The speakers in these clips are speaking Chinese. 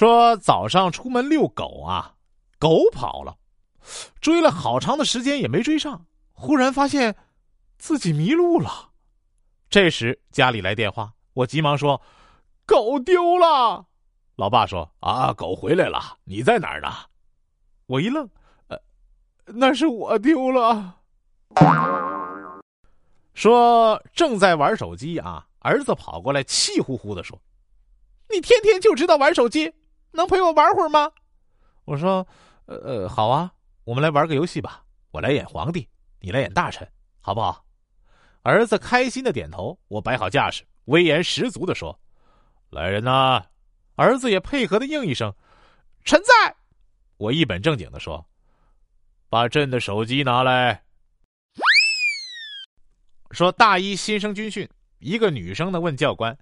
说早上出门遛狗啊，狗跑了，追了好长的时间也没追上，忽然发现自己迷路了。这时家里来电话，我急忙说：“狗丢了。”老爸说：“啊，狗回来了，你在哪儿呢？”我一愣，呃，那是我丢了。说正在玩手机啊，儿子跑过来气呼呼的说：“你天天就知道玩手机，能陪我玩会儿吗？”我说：“呃呃，好啊，我们来玩个游戏吧。我来演皇帝，你来演大臣，好不好？”儿子开心的点头。我摆好架势，威严十足的说：“来人呐！”儿子也配合的应一声：“臣在。”我一本正经的说：“把朕的手机拿来。”说大一新生军训，一个女生呢问教官：“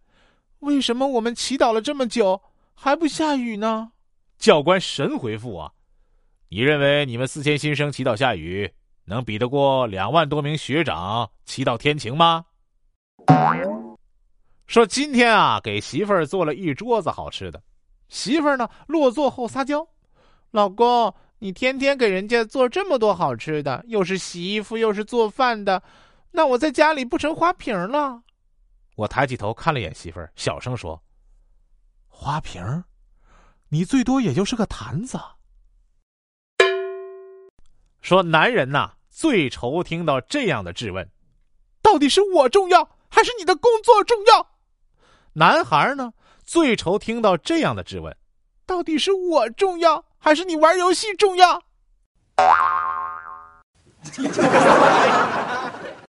为什么我们祈祷了这么久还不下雨呢？”教官神回复啊：“你认为你们四千新生祈祷下雨，能比得过两万多名学长祈祷天晴吗？”说今天啊，给媳妇儿做了一桌子好吃的，媳妇儿呢落座后撒娇：“老公，你天天给人家做这么多好吃的，又是洗衣服又是做饭的。”那我在家里不成花瓶了？我抬起头看了眼媳妇儿，小声说：“花瓶，你最多也就是个坛子。”说男人呐，最愁听到这样的质问：到底是我重要，还是你的工作重要？男孩呢，最愁听到这样的质问：到底是我重要，还是你玩游戏重要？